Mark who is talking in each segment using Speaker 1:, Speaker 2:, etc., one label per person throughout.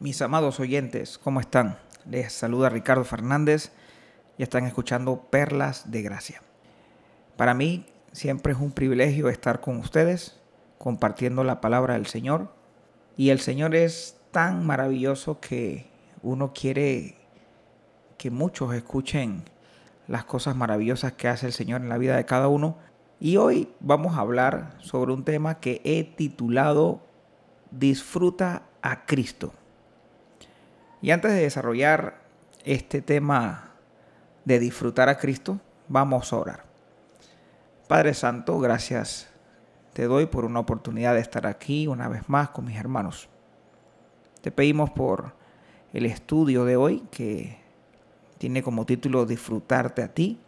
Speaker 1: Mis amados oyentes, ¿cómo están? Les saluda Ricardo Fernández y están escuchando Perlas de Gracia. Para mí siempre es un privilegio estar con ustedes compartiendo la palabra del Señor y el Señor es tan maravilloso que uno quiere que muchos escuchen las cosas maravillosas que hace el Señor en la vida de cada uno. Y hoy vamos a hablar sobre un tema que he titulado Disfruta a Cristo. Y antes de desarrollar este tema de disfrutar a Cristo, vamos a orar. Padre Santo, gracias te doy por una oportunidad de estar aquí una vez más con mis hermanos. Te pedimos por el estudio de hoy que tiene como título Disfrutarte a ti.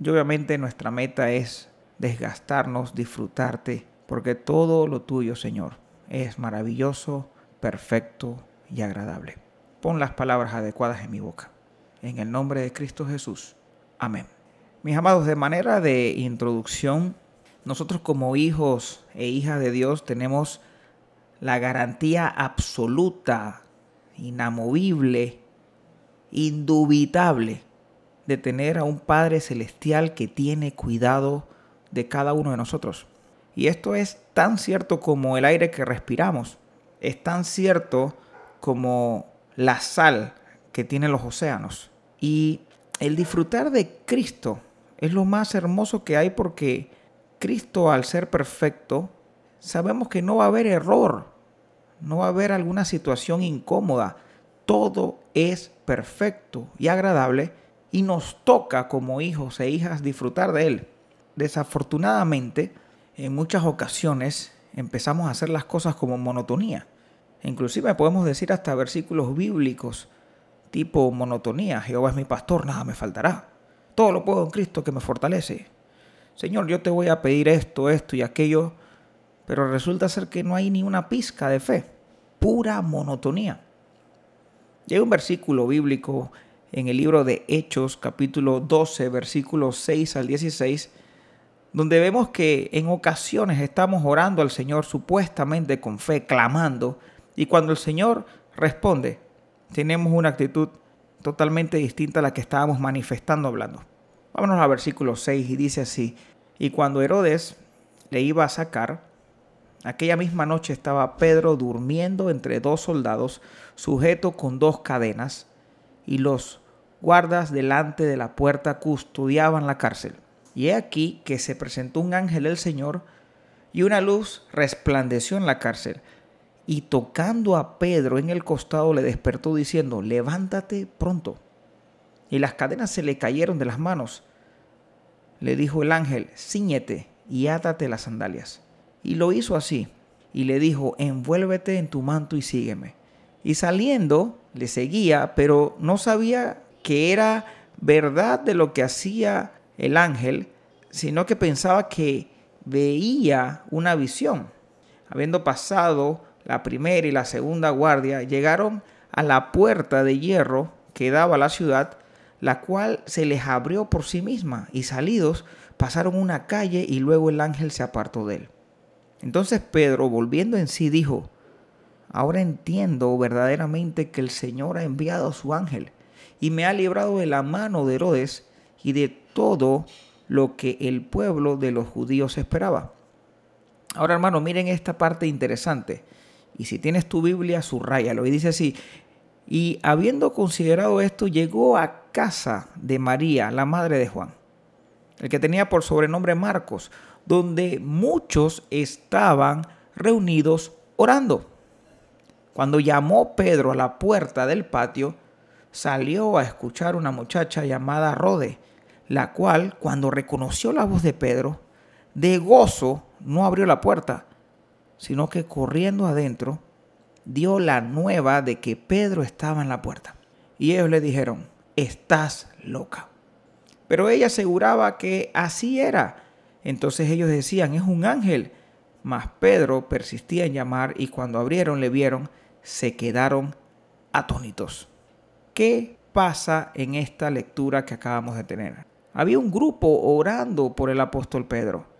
Speaker 1: Y obviamente nuestra meta es desgastarnos, disfrutarte, porque todo lo tuyo, Señor, es maravilloso, perfecto y agradable. Pon las palabras adecuadas en mi boca. En el nombre de Cristo Jesús. Amén. Mis amados, de manera de introducción, nosotros como hijos e hijas de Dios tenemos la garantía absoluta, inamovible, indubitable de tener a un Padre Celestial que tiene cuidado de cada uno de nosotros. Y esto es tan cierto como el aire que respiramos, es tan cierto como la sal que tienen los océanos. Y el disfrutar de Cristo es lo más hermoso que hay porque Cristo al ser perfecto, sabemos que no va a haber error, no va a haber alguna situación incómoda. Todo es perfecto y agradable y nos toca como hijos e hijas disfrutar de Él. Desafortunadamente, en muchas ocasiones empezamos a hacer las cosas como monotonía. Inclusive podemos decir hasta versículos bíblicos tipo monotonía. Jehová es mi pastor, nada me faltará. Todo lo puedo en Cristo que me fortalece. Señor, yo te voy a pedir esto, esto y aquello, pero resulta ser que no hay ni una pizca de fe. Pura monotonía. Y hay un versículo bíblico en el libro de Hechos, capítulo 12, versículos 6 al 16, donde vemos que en ocasiones estamos orando al Señor supuestamente con fe, clamando, y cuando el Señor responde, tenemos una actitud totalmente distinta a la que estábamos manifestando hablando. Vámonos al versículo 6 y dice así, y cuando Herodes le iba a sacar, aquella misma noche estaba Pedro durmiendo entre dos soldados, sujeto con dos cadenas, y los guardas delante de la puerta custodiaban la cárcel. Y he aquí que se presentó un ángel del Señor, y una luz resplandeció en la cárcel y tocando a Pedro en el costado le despertó diciendo, levántate pronto. Y las cadenas se le cayeron de las manos. Le dijo el ángel, ciñete y átate las sandalias. Y lo hizo así. Y le dijo, envuélvete en tu manto y sígueme. Y saliendo, le seguía, pero no sabía que era verdad de lo que hacía el ángel, sino que pensaba que veía una visión. Habiendo pasado la primera y la segunda guardia, llegaron a la puerta de hierro que daba a la ciudad, la cual se les abrió por sí misma, y salidos pasaron una calle y luego el ángel se apartó de él. Entonces Pedro, volviendo en sí, dijo, Ahora entiendo verdaderamente que el Señor ha enviado a su ángel y me ha librado de la mano de Herodes y de todo lo que el pueblo de los judíos esperaba. Ahora hermano, miren esta parte interesante. Y si tienes tu Biblia, subrayalo. Y dice así, y habiendo considerado esto, llegó a casa de María, la madre de Juan, el que tenía por sobrenombre Marcos, donde muchos estaban reunidos orando. Cuando llamó Pedro a la puerta del patio, salió a escuchar una muchacha llamada Rode, la cual, cuando reconoció la voz de Pedro, de gozo no abrió la puerta, sino que corriendo adentro dio la nueva de que Pedro estaba en la puerta. Y ellos le dijeron, estás loca. Pero ella aseguraba que así era. Entonces ellos decían, es un ángel. Mas Pedro persistía en llamar y cuando abrieron le vieron, se quedaron atónitos. ¿Qué pasa en esta lectura que acabamos de tener? Había un grupo orando por el apóstol Pedro.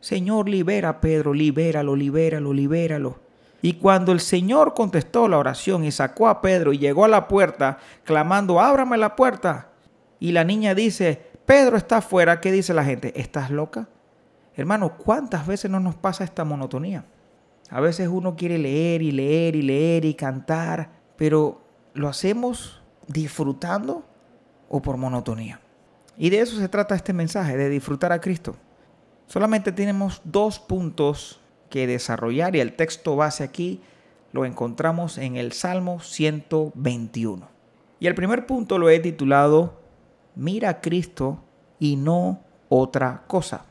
Speaker 1: Señor, libera a Pedro, libéralo, libéralo, libéralo. Y cuando el Señor contestó la oración y sacó a Pedro y llegó a la puerta, clamando, ábrame la puerta. Y la niña dice, Pedro está afuera, ¿qué dice la gente? ¿Estás loca? Hermano, ¿cuántas veces no nos pasa esta monotonía? A veces uno quiere leer y leer y leer y cantar, pero ¿lo hacemos disfrutando o por monotonía? Y de eso se trata este mensaje, de disfrutar a Cristo. Solamente tenemos dos puntos que desarrollar y el texto base aquí lo encontramos en el Salmo 121. Y el primer punto lo he titulado Mira a Cristo y no otra cosa.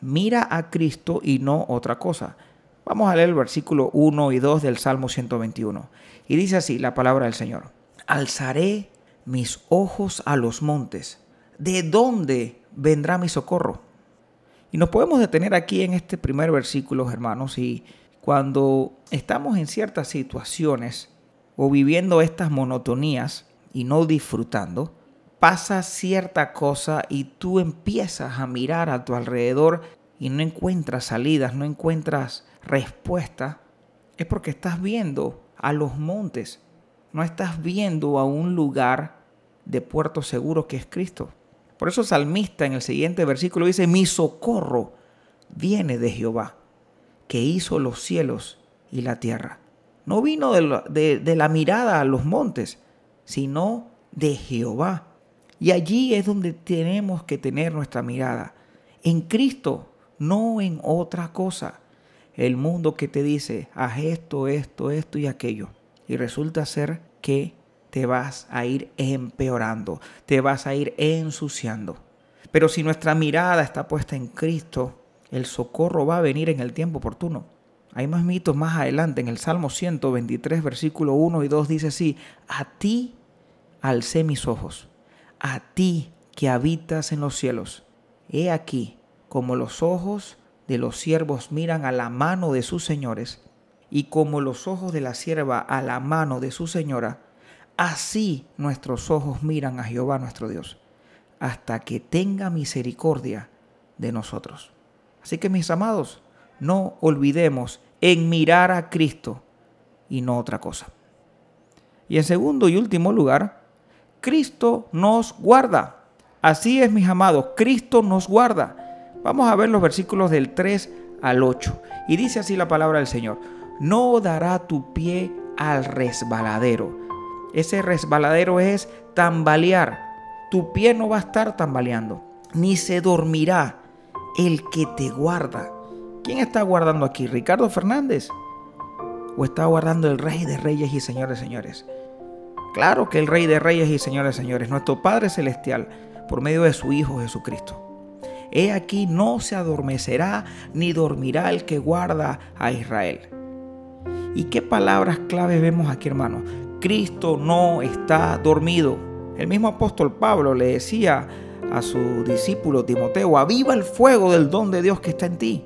Speaker 1: Mira a Cristo y no otra cosa. Vamos a leer el versículo 1 y 2 del Salmo 121. Y dice así la palabra del Señor. Alzaré mis ojos a los montes. ¿De dónde vendrá mi socorro? Y nos podemos detener aquí en este primer versículo, hermanos, y cuando estamos en ciertas situaciones o viviendo estas monotonías y no disfrutando, pasa cierta cosa y tú empiezas a mirar a tu alrededor y no encuentras salidas, no encuentras respuesta, es porque estás viendo a los montes, no estás viendo a un lugar de puerto seguro que es Cristo. Por eso salmista en el siguiente versículo dice, mi socorro viene de Jehová, que hizo los cielos y la tierra. No vino de la, la mirada a los montes, sino de Jehová. Y allí es donde tenemos que tener nuestra mirada. En Cristo, no en otra cosa. El mundo que te dice, haz esto, esto, esto y aquello. Y resulta ser que te vas a ir empeorando, te vas a ir ensuciando. Pero si nuestra mirada está puesta en Cristo, el socorro va a venir en el tiempo oportuno. Hay más mitos más adelante en el Salmo 123, versículo 1 y 2 dice así, a ti alcé mis ojos, a ti que habitas en los cielos. He aquí, como los ojos de los siervos miran a la mano de sus señores, y como los ojos de la sierva a la mano de su señora, Así nuestros ojos miran a Jehová nuestro Dios, hasta que tenga misericordia de nosotros. Así que mis amados, no olvidemos en mirar a Cristo y no otra cosa. Y en segundo y último lugar, Cristo nos guarda. Así es, mis amados, Cristo nos guarda. Vamos a ver los versículos del 3 al 8. Y dice así la palabra del Señor, no dará tu pie al resbaladero ese resbaladero es tambalear. Tu pie no va a estar tambaleando, ni se dormirá el que te guarda. ¿Quién está guardando aquí? ¿Ricardo Fernández? ¿O está guardando el Rey de Reyes y Señores Señores? Claro que el Rey de Reyes y Señores Señores, nuestro Padre Celestial, por medio de su Hijo Jesucristo. He aquí no se adormecerá ni dormirá el que guarda a Israel. ¿Y qué palabras claves vemos aquí, hermanos? Cristo no está dormido. El mismo apóstol Pablo le decía a su discípulo Timoteo, aviva el fuego del don de Dios que está en ti.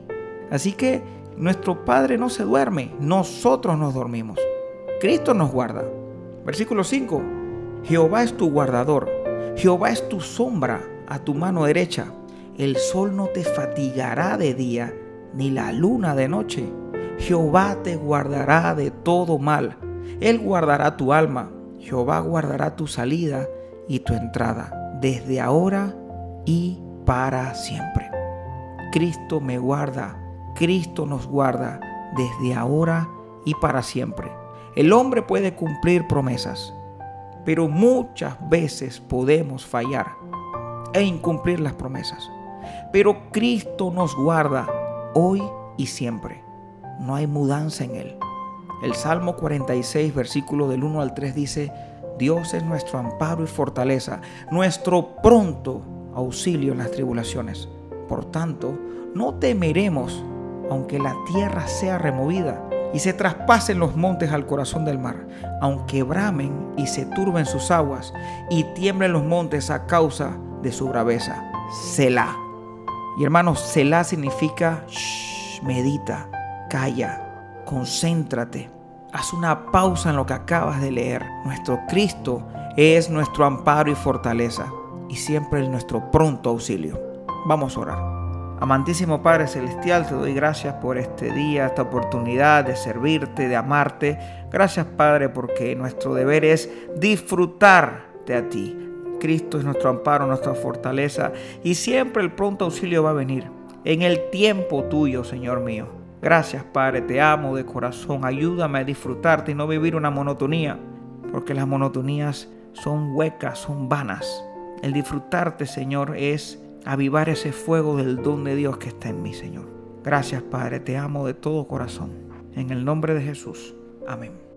Speaker 1: Así que nuestro Padre no se duerme, nosotros nos dormimos. Cristo nos guarda. Versículo 5. Jehová es tu guardador, Jehová es tu sombra a tu mano derecha. El sol no te fatigará de día, ni la luna de noche. Jehová te guardará de todo mal él guardará tu alma, Jehová guardará tu salida y tu entrada, desde ahora y para siempre. Cristo me guarda, Cristo nos guarda desde ahora y para siempre. El hombre puede cumplir promesas, pero muchas veces podemos fallar e incumplir las promesas. Pero Cristo nos guarda hoy y siempre. No hay mudanza en Él. El Salmo 46, versículo del 1 al 3 dice, Dios es nuestro amparo y fortaleza, nuestro pronto auxilio en las tribulaciones. Por tanto, no temeremos aunque la tierra sea removida y se traspasen los montes al corazón del mar, aunque bramen y se turben sus aguas y tiemblen los montes a causa de su braveza. Selah. Y hermanos, Selah significa medita, calla, concéntrate. Haz una pausa en lo que acabas de leer. Nuestro Cristo es nuestro amparo y fortaleza y siempre es nuestro pronto auxilio. Vamos a orar. Amantísimo Padre Celestial, te doy gracias por este día, esta oportunidad de servirte, de amarte. Gracias Padre porque nuestro deber es disfrutarte a ti. Cristo es nuestro amparo, nuestra fortaleza y siempre el pronto auxilio va a venir en el tiempo tuyo, Señor mío. Gracias Padre, te amo de corazón. Ayúdame a disfrutarte y no vivir una monotonía, porque las monotonías son huecas, son vanas. El disfrutarte, Señor, es avivar ese fuego del don de Dios que está en mí, Señor. Gracias, Padre, te amo de todo corazón. En el nombre de Jesús. Amén.